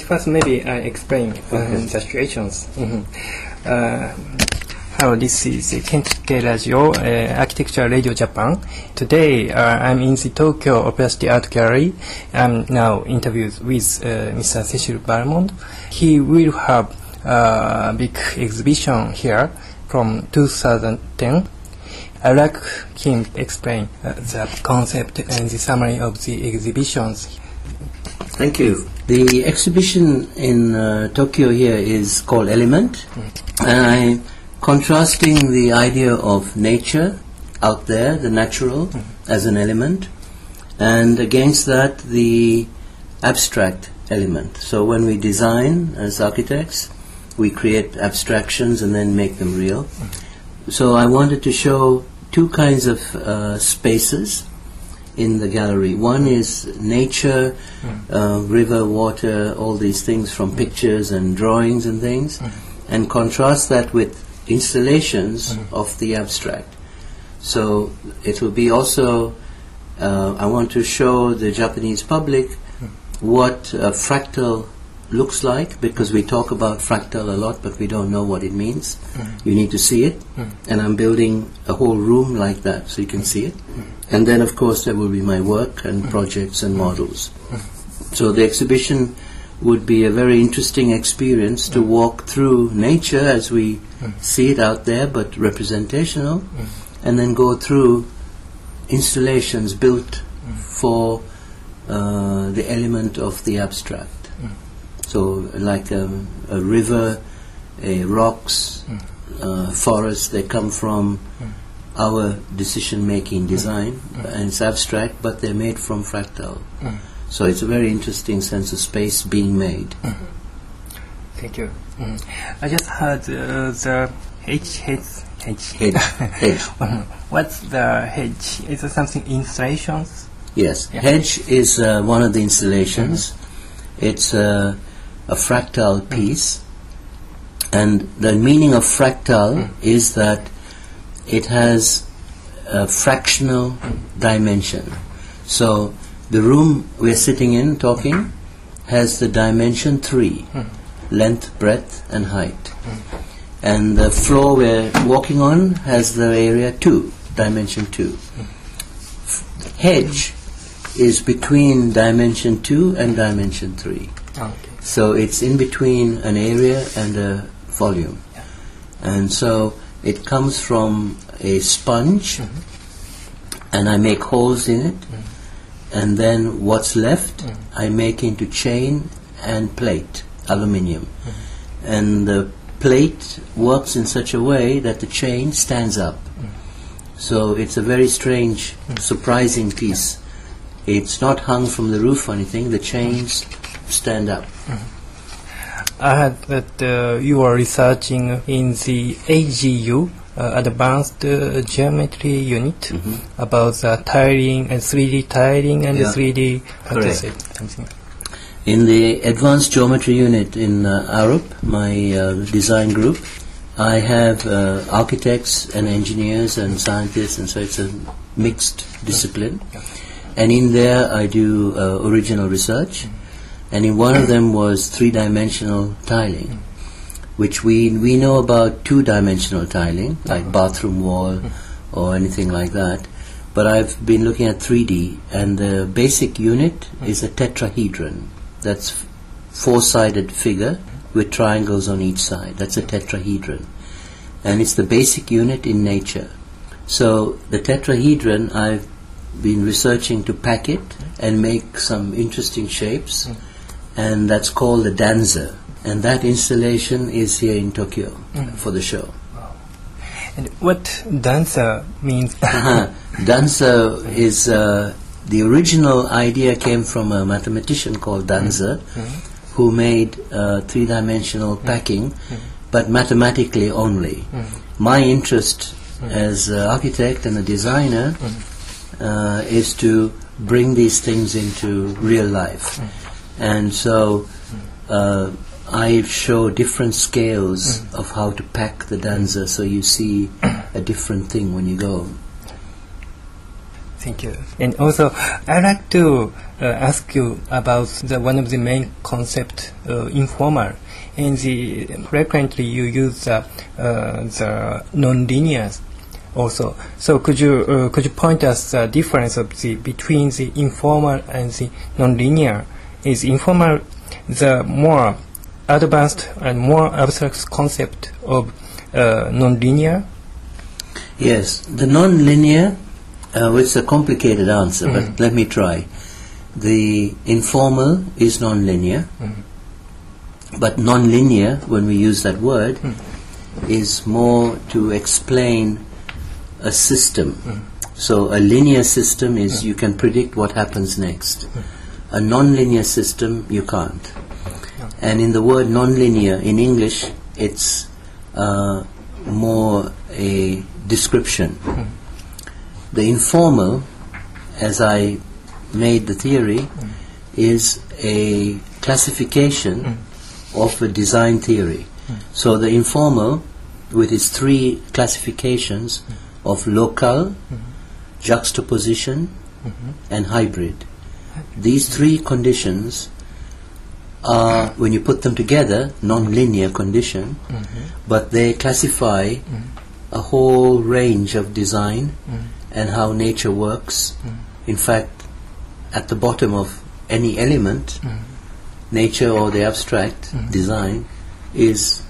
Uh, first, maybe I explain uh, the situations. Mhm. Uh, Hello, this is Kensuke Radio, uh, Architecture Radio Japan. Today, uh, I'm in the Tokyo Opera City Art Gallery. I'm now interviewed with uh, Mr. Cecil Balmond. He will have a big exhibition here from 2010. I'd like him to explain uh, the concept and the summary of the exhibitions. Thank you. The exhibition in uh, Tokyo here is called Element, and I'm contrasting the idea of nature out there, the natural, as an element, and against that the abstract element. So when we design as architects, we create abstractions and then make them real. So I wanted to show two kinds of uh, spaces in the gallery. One is nature, uh, river, water, all these things from pictures and drawings and things, and contrast that with installations of the abstract. So it will be also, uh, I want to show the Japanese public what a fractal looks like because we talk about fractal a lot but we don't know what it means. Mm-hmm. You need to see it, mm-hmm. and I'm building a whole room like that so you can see it. Mm-hmm. And then, of course, there will be my work and projects and models. So the exhibition would be a very interesting experience to walk through nature as we see it out there, but representational, and then go through installations built for uh, the element of the abstract. So, like um, a river, a rocks, uh, forest, they come from our decision-making design, and it's abstract, but they're made from fractal. So it's a very interesting sense of space being made. Thank you. Mhm. I just heard uh, the hedge, hedge, hedge. Hedge, hedge. What's the hedge? Is it something installations? Yes, Yeah. hedge is uh, one of the installations. It's uh, a fractal piece, and the meaning of fractal is that it has a fractional dimension. So the room we're sitting in talking has the dimension three length, breadth, and height. And the floor we're walking on has the area two, dimension two. Hedge is between dimension 2 and dimension 3. Okay. So it's in between an area and a volume. And so it comes from a sponge, mm-hmm. and I make holes in it, mm-hmm. and then what's left mm-hmm. I make into chain and plate, aluminium. And the plate works in such a way that the chain stands up. So it's a very strange, surprising piece. It's not hung from the roof or anything, the chains stand up. I heard that uh, you are researching in the AGU, uh, Advanced uh, Geometry Unit, about the tiling and 3D tiling and Yeah. 3D. Correct. In the advanced geometry unit in uh, Arup, my uh, design group, I have uh, architects and engineers and scientists, and so it's a mixed discipline. And in there, I do uh, original research, and in one of them was three-dimensional tiling, which we we know about two-dimensional tiling, like uh-huh. bathroom wall or anything like that. But I've been looking at 3D, and the basic unit hmm. is a tetrahedron. That's four-sided figure with triangles on each side. That's a tetrahedron, and it's the basic unit in nature. So the tetrahedron, I've been researching to pack it and make some interesting shapes, hmm. And that's called the danzer. And that installation is here in Tokyo for the show. And what Danzer means? Uh-huh. Danzer is uh, the original idea came from a mathematician called Danzer, who made uh, three-dimensional packing, but mathematically only. My interest as an architect and a designer uh, is to bring these things into real life, and so. Uh, I show different scales of how to pack the danzer so you see a different thing when you go. Thank you. And also, I'd like to uh, ask you about the one of the main concept, uh, informal. And the frequently you use the, uh, the non-linear also. So could you uh, could you point us the difference of the between the informal and the non-linear? Is informal the more advanced and more abstract concept of uh, non-linear? Yes, the non-linear, uh, it's a complicated answer, Mm. but let me try. The informal is non-linear, but non-linear, when we use that word, is more to explain a system. So a linear system is you can predict what happens next. A non-linear system you can't. And in the word non-linear in English, it's uh, more a description. Hmm. The informal, as I made the theory, hmm. is a classification hmm. of a design theory. So the informal, with its three classifications of local, juxtaposition, and hybrid. These three conditions are, when you put them together, non-linear condition, mm-hmm. but they classify mm-hmm. a whole range of design mm-hmm. and how nature works. In fact, at the bottom of any element, nature or the abstract design is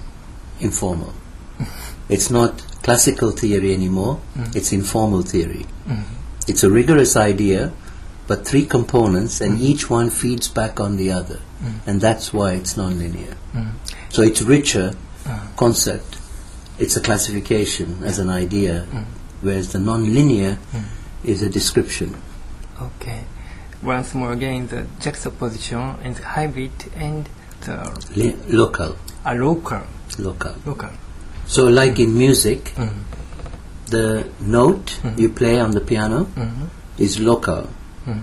informal. It's not classical theory anymore, it's informal theory. It's a rigorous idea, but three components, and mm-hmm. each one feeds back on the other. Mm-hmm. And that's why it's nonlinear. Mm-hmm. So it's richer uh-huh. concept. It's a classification as an idea, whereas the nonlinear is a description. Okay. Once more again, the juxtaposition and the hybrid and the local, A local. local. Local. So, like in music, the note you play on the piano is local. Hmm.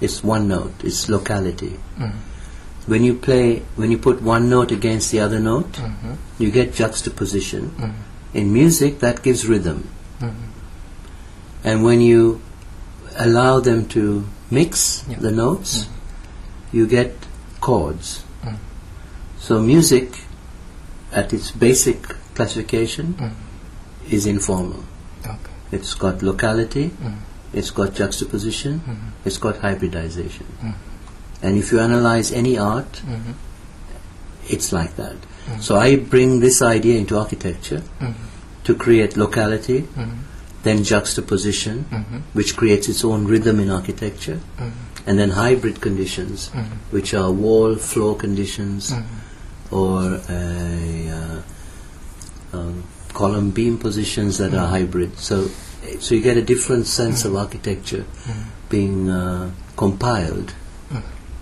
It's one note. It's locality. Hmm. When you play, when you put one note against the other note, hmm. you get juxtaposition. In music, that gives rhythm. And when you allow them to mix Yeah. the notes, you get chords. So music, at its basic classification, is informal. Okay. It's got locality, it's got juxtaposition, mm-hmm. it's got hybridization. Mm-hmm. And if you analyze any art, mm-hmm. it's like that. So I bring this idea into architecture to create locality, then juxtaposition, which creates its own rhythm in architecture, and then hybrid conditions, which are wall floor conditions or a, uh, um, column beam positions that are hybrid. So, so you get a different sense of architecture being uh, compiled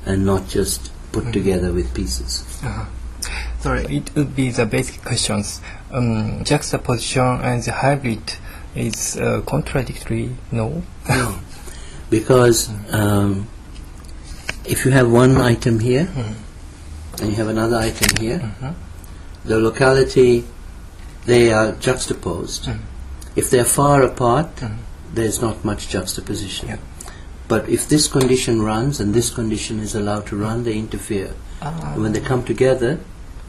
and not just put together with pieces. Uh-huh. Sorry, it would be the basic questions. Um, juxtaposition and the hybrid is uh, contradictory, no? Because um, if you have one item here and you have another item here, the locality they are juxtaposed. If they're far apart, mm-hmm. there's not much juxtaposition. Yeah. But if this condition runs and this condition is allowed to run, they interfere. Ah, when they come together,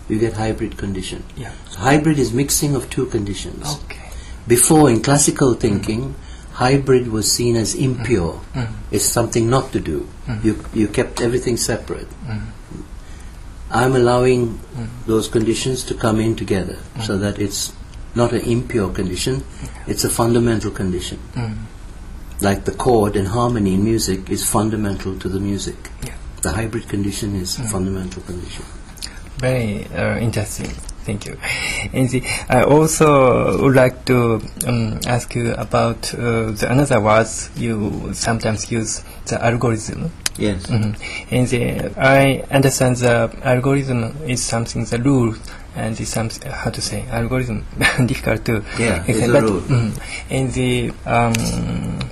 you get hybrid condition. yeah. So hybrid is mixing of two conditions. Okay. Before, in classical thinking, hybrid was seen as impure. Mm-hmm. Mm-hmm. It's something not to do. You, you kept everything separate. I'm allowing those conditions to come in together so that it's not an impure condition, it's a fundamental condition. Like the chord and harmony in music is fundamental to the music. Yeah. The hybrid condition is a fundamental condition. Very uh, interesting. Thank you. And the, I also would like to um, ask you about uh, the another words you sometimes use, the algorithm. Yes. Mhm. And the, I understand the algorithm is something, the rule, and the some, how to say, algorithm, difficult to Yeah, it's explain, a but, rule. mhm. And the, um,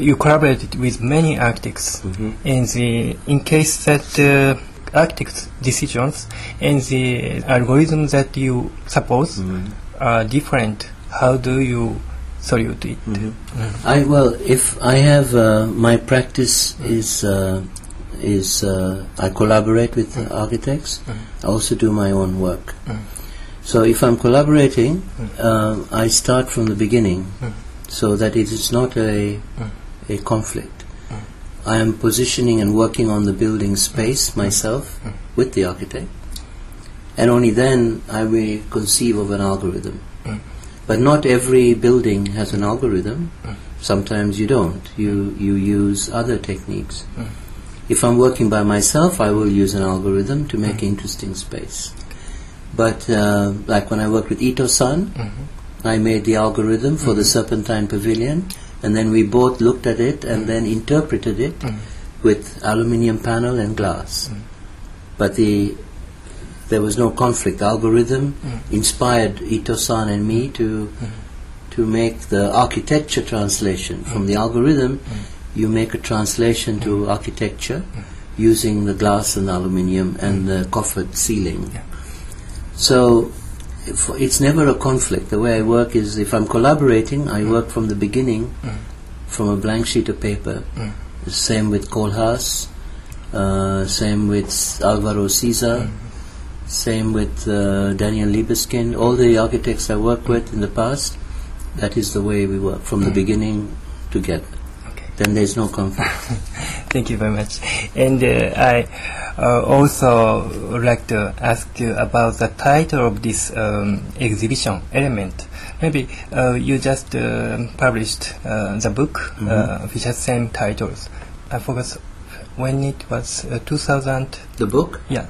you collaborated with many architects, Mhm. and the, in case that uh, architects' decisions and the algorithm that you suppose Mhm. are different, how do you solute it. I well, if I have uh, my practice is uh, is uh, I collaborate with architects. Mm. I also do my own work. Mm. So if I'm collaborating, mm. um, I start from the beginning, so that it is not a a conflict. I am positioning and working on the building space myself with the architect, and only then I will conceive of an algorithm. But not every building has an algorithm. Sometimes you don't. You you use other techniques. If I'm working by myself, I will use an algorithm to make mm-hmm. interesting space. But uh, like when I worked with Ito-san, mm-hmm. I made the algorithm for the mm-hmm. Serpentine Pavilion, and then we both looked at it and then interpreted it with aluminium panel and glass. But the there was no conflict. The algorithm inspired Ito-san and me to to make the architecture translation from the algorithm. You make a translation to architecture using the glass and aluminium and the coffered ceiling. So if- it's never a conflict. The way I work is if I'm collaborating, I mm. work from the beginning mm. from a blank sheet of paper. Mm. Same with Koolhaas, uh, same with Alvaro Siza, same with uh, Daniel Libeskind. All the architects I worked with in the past, that is the way we work from the beginning together. Then there's no conflict. Thank you very much. And uh, I uh, also would like to ask you about the title of this um, exhibition, Element. Maybe uh, you just uh, published uh, the book uh, which has same titles. I forgot when it was uh, 2000. the book, Yeah.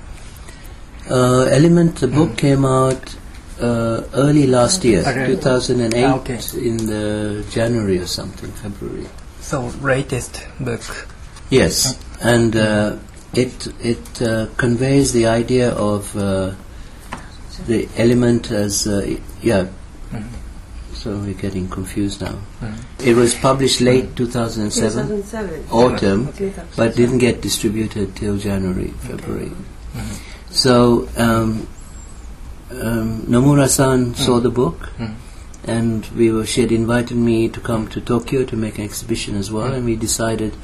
uh, Element, the book came out uh, early last year, Okay. 2008, Ah, okay. in the January or something, February. So latest book. Yes, and uh, it it uh, conveys the idea of uh, the element as uh, yeah. So we're getting confused now. It was published late 2007, 2007. autumn, 2007. but didn't get distributed till January, February. So um, um, Nomura-san saw the book, and we were. She had invited me to come to Tokyo to make an exhibition as well, and we decided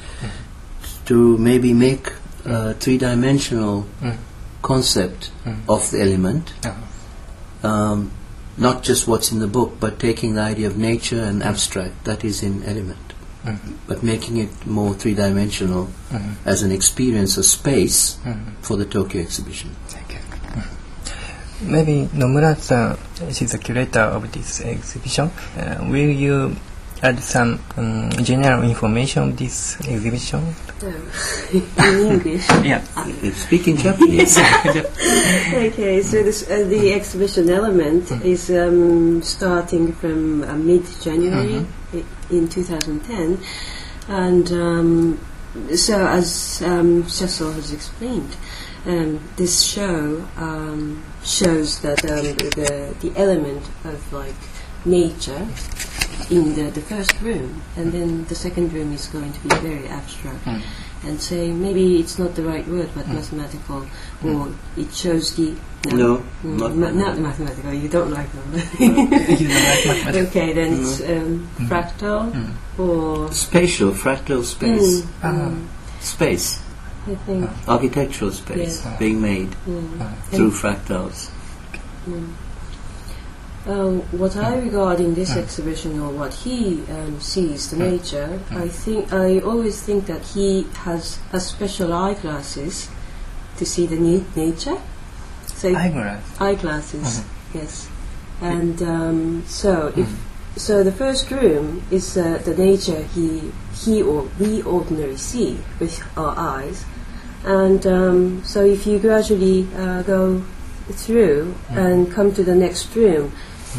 to maybe make a three-dimensional Mm. concept of the element. Um, not just what's in the book, but taking the idea of nature and abstract that is in element, but making it more three-dimensional Mhm. as an experience of space for the Tokyo exhibition. Thank you. Maybe Nomura-san, she's the curator of this exhibition. Uh, will you add some um, general information of this exhibition? in English. Yeah. Speaking Japanese. Okay, so this, uh, the exhibition element is um, starting from uh, mid-January i- in 2010, and um, so as um, Cecil has explained, um, this show um, shows that um, the the element of like nature in the, the first room, and then the second room is going to be very abstract. And say maybe it's not the right word, but mathematical, or it shows the No, Mm, not ma- not mathematical. You don't like them. You don't like mathematics? okay, then it's um, fractal or spatial, fractal space, Mm, Ah. mm, space, I think. architectural space Yes. being made Mm. through fractals. Um, what I regard in this exhibition, or what he um, sees, the nature, I think I always think that he has a special eyeglasses to see the na- nature. So Eyeglass. eyeglasses, yes. And um, so if so, the first room is uh, the nature he he or we ordinarily see with our eyes, and um, so if you gradually uh, go through and come to the next room,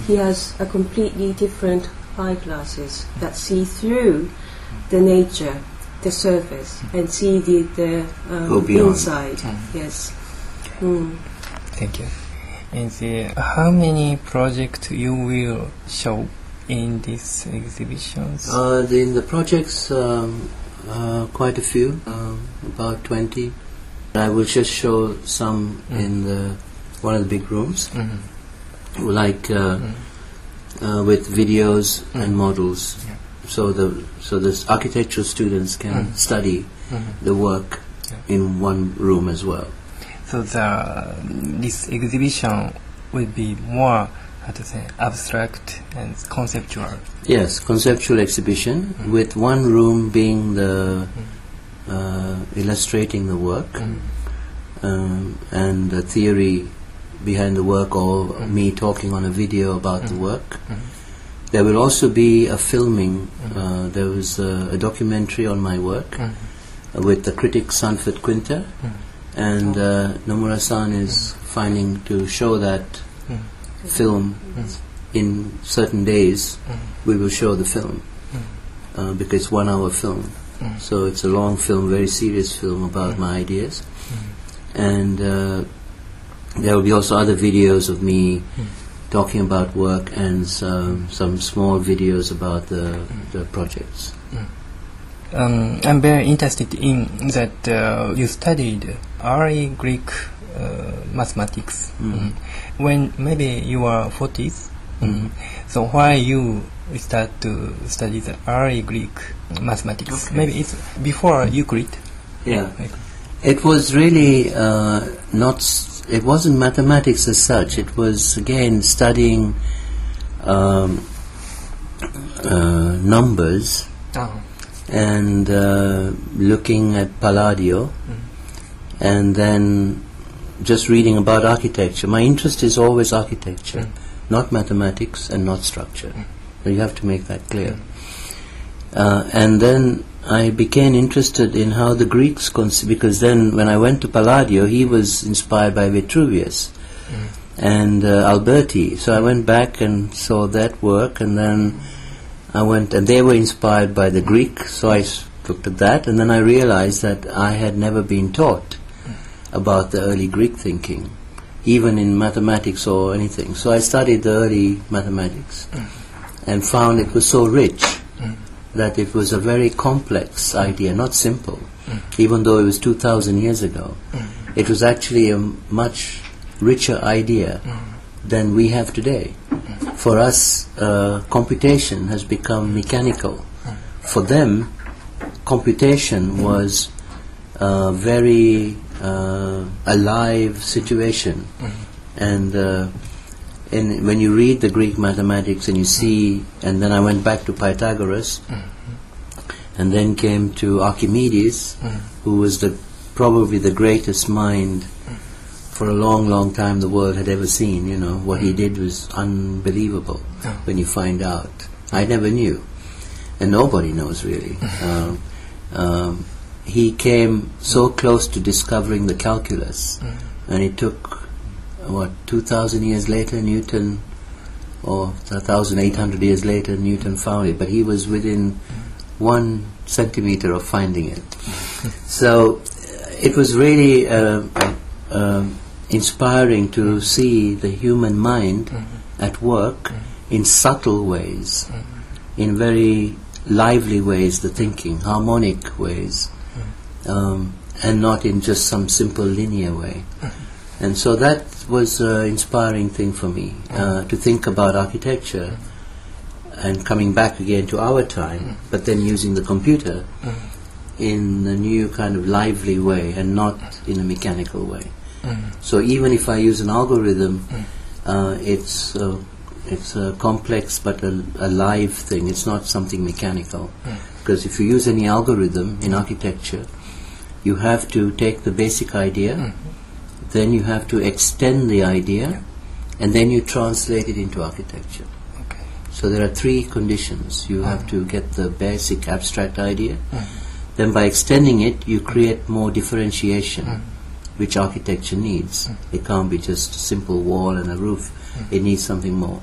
he has a completely different eyeglasses that see through the nature, the surface, and see the the um, beyond. inside. Yes. Mm. Thank you. And uh, how many projects you will show in these exhibitions? Uh, the, in the projects, um, uh, quite a few, um, about 20. I will just show some in the one of the big rooms, Mhm. like uh, uh, with videos Mm. and models, Yeah. so the so the architectural students can Mm. study Mhm. the work Yeah. in one room as well. So the this exhibition will be more how to say abstract and conceptual. Yes, conceptual exhibition Mm. with one room being the uh, illustrating the work Mm. um, and the theory behind the work, or Mm. me talking on a video about the Mm. work. Mm. There will also be a filming. Uh, there was a, a documentary on my work uh, with the critic Sanford Kwinter, and uh, Nomura-san is finding to show that. Film Mm. in certain days. Mm. We will show the film Mm. uh, because it's one hour film. So it's a long film, very serious film about my ideas. And uh, there will be also other videos of me talking about work and some, some small videos about the, the projects. Um, I'm very interested in that uh, you studied early Greek uh, mathematics Mm. Mm. When maybe you are 40s. Mm. So why you start to study the early Greek mathematics? Okay. Maybe it's before Euclid. Yeah. It was really uh, not. It wasn't mathematics as such. It was again studying um, uh, numbers Oh. and uh, looking at Palladio, and then just reading about architecture. My interest is always architecture, Mm. not mathematics and not structure. Mm. So you have to make that clear. Uh, and then I became interested in how the Greeks, because then when I went to Palladio, he was inspired by Vitruvius Mm. and uh, Alberti. So I went back and saw that work, and then I went, and they were inspired by the Greek. So I s- looked at that, and then I realized that I had never been taught about the early Greek thinking, even in mathematics or anything. So I studied the early mathematics, and found it was so rich Mm. that it was a very complex idea, not simple. Mm. Even though it was 2,000 years ago, Mm. it was actually a m- much richer idea Mm. than we have today. For us, uh, computation has become mechanical. For them, computation was a very uh, alive situation. And uh, in, when you read the Greek mathematics and you see, and then I went back to Pythagoras, and then came to Archimedes, Mm. who was the probably the greatest mind for a long, long time the world had ever seen. You know what he did was unbelievable when you find out. I never knew, and nobody knows really. um, um, he came so close to discovering the calculus, Mm. and it took what two thousand years later Newton, or thousand eight hundred years later Newton found it. But he was within one centimeter of finding it. So uh, it was really uh, um inspiring to see the human mind at work in subtle ways, in very lively ways, the thinking, harmonic ways, um, and not in just some simple linear way. And so that was an inspiring thing for me uh, to think about architecture and coming back again to our time, but then using the computer in a new kind of lively way and not in a mechanical way. So even if I use an algorithm, uh, it's uh, it's a complex but a, a live thing. It's not something mechanical. Because if you use any algorithm in architecture, you have to take the basic idea, hmm. then you have to extend the idea, and then you translate it into architecture. Okay. So there are three conditions. You hmm. have to get the basic abstract idea. Mm. Then by extending it, you create more differentiation, Mm. which architecture needs. Hmm. It can't be just a simple wall and a roof. It needs something more.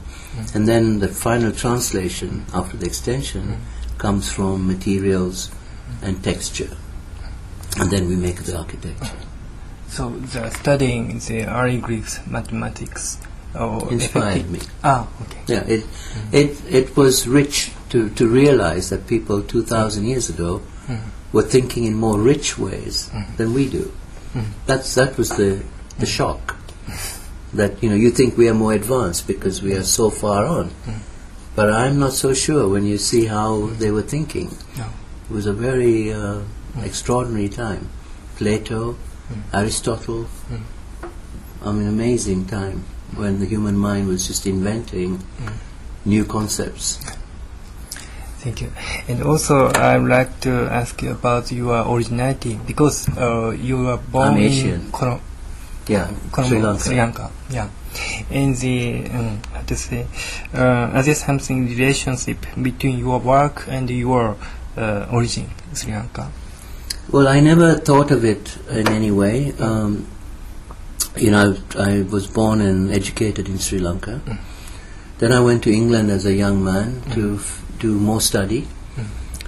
And then the final translation after the extension comes from materials and texture. And then we make the architecture. So the studying the early Greek mathematics or Inspired effective- me. Ah, okay. Yeah, it, it, it was rich to, to realize that people 2,000 years ago Mm. were thinking in more rich ways than we do. Mm. That's, that was the, the shock. That, you know, you think we are more advanced because we are so far on. But I'm not so sure when you see how they were thinking. No. It was a very uh, extraordinary time. Plato, Aristotle, I mean, amazing time when the human mind was just inventing new concepts. Thank you. And also, I'd like to ask you about your originality because uh, you were born I'm in Asian. Colom- Yeah, Colombo, Sri Lanka. Yeah. And the um, how to say, uh, is there something relationship between your work and your uh, origin, Sri Lanka? Well, I never thought of it in any way. Um, you know, I, I was born and educated in Sri Lanka. Then I went to England as a young man to f- do more study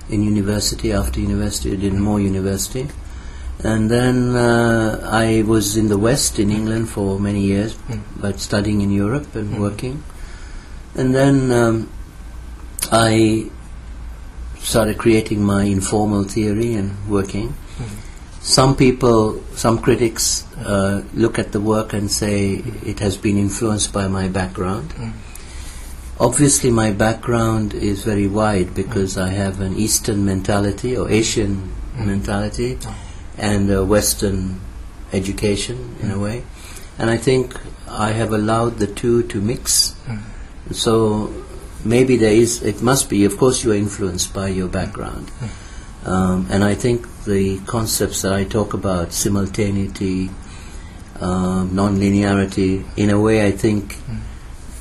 in university. After university, I did more university. And then uh, I was in the West in England for many years, but studying in Europe and working. And then um, I started creating my informal theory and working. Some people, some critics, uh, look at the work and say it has been influenced by my background. Obviously, my background is very wide because I have an Eastern mentality or Asian mentality and a Western education in a way. And I think I have allowed the two to mix. So maybe there is, it must be, of course, you are influenced by your background. Um, and I think the concepts that I talk about, simultaneity, um, non-linearity, in a way, I think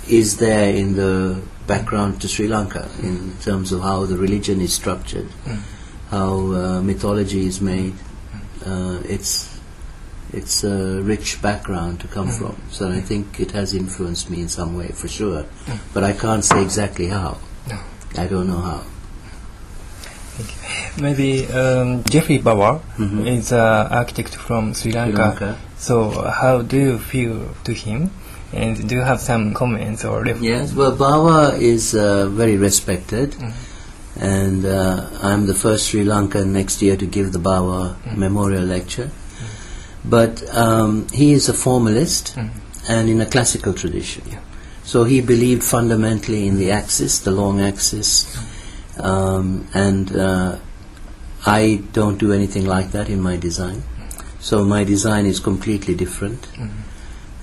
is there in the background to Sri Lanka in terms of how the religion is structured, how uh, mythology is made. Uh, it's it's a rich background to come from. So I think it has influenced me in some way, for sure. But I can't say exactly how. No. I don't know how. Maybe um, Geoffrey Bawa Mhm. is an architect from Sri Lanka. Sri Lanka. So, how do you feel to him? And do you have some comments or Yes, well, Bawa is uh, very respected, and uh, I'm the first Sri Lankan next year to give the Bawa Memorial Lecture. But um, he is a formalist and in a classical tradition. Yeah. So he believed fundamentally in the axis, the long axis, um, and uh, I don't do anything like that in my design. So my design is completely different.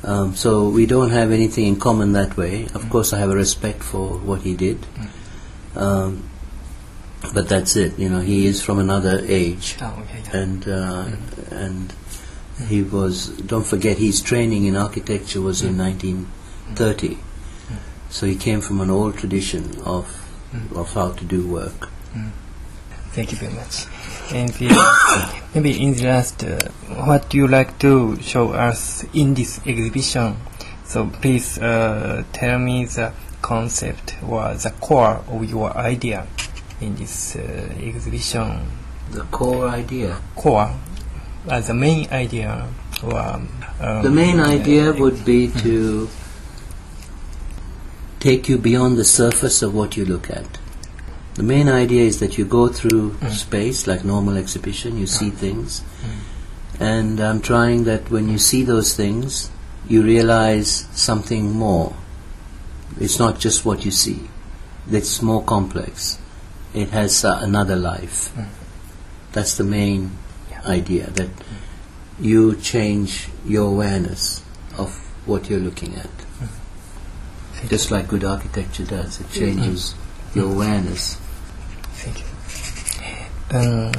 Um, so we don't have anything in common that way. Of course, I have a respect for what he did, um, but that's it. You know, he is from another age, Oh, okay, yeah. and uh, and he was. Don't forget, his training in architecture was in 1930. So he came from an old tradition of of how to do work. Thank you very much. And the, maybe in the last, uh, what do you like to show us in this exhibition? So please uh, tell me the concept or the core of your idea in this uh, exhibition. The core idea. Core, uh, the main idea or um, The main idea uh, would be to take you beyond the surface of what you look at. The main idea is that you go through space like normal exhibition, you see things, and I'm trying that when you see those things, you realize something more. It's not just what you see, it's more complex. It has uh, another life. That's the main idea that you change your awareness of what you're looking at. Just like good architecture does, it changes your awareness. Thank you. Um,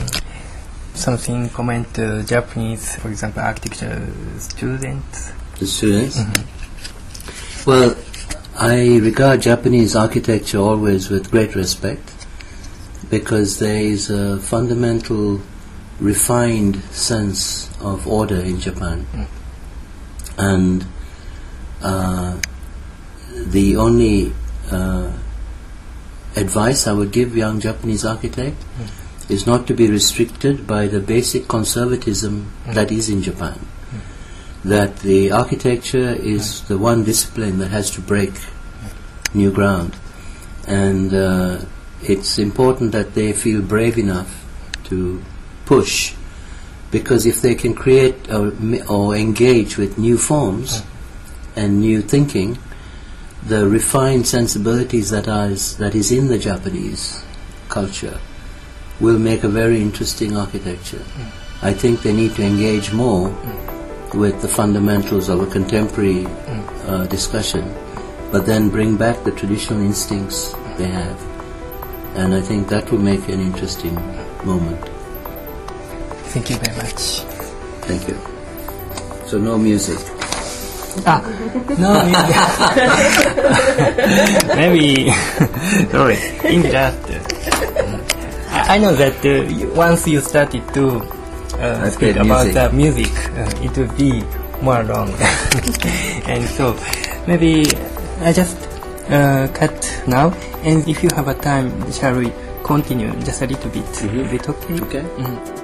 something comment uh, Japanese, for example, architecture students. The students? Well, I regard Japanese architecture always with great respect because there is a fundamental refined sense of order in Japan. And uh, the only uh, advice I would give young Japanese architect is not to be restricted by the basic conservatism that is in Japan. That the architecture is the one discipline that has to break new ground, and uh, it's important that they feel brave enough to push, because if they can create or, or engage with new forms and new thinking, the refined sensibilities that is, that is in the Japanese culture will make a very interesting architecture. I think they need to engage more with the fundamentals of a contemporary uh, discussion, but then bring back the traditional instincts they have. And I think that will make an interesting moment. Thank you very much. Thank you. So no music. Ah, no, maybe, sorry, in that, I I know that uh, once you started to uh, speak about music. the music, uh, it will be more long. and so, maybe I just uh, cut now, and if you have a time, shall we continue just a little bit? Is it okay? Okay. Mhm.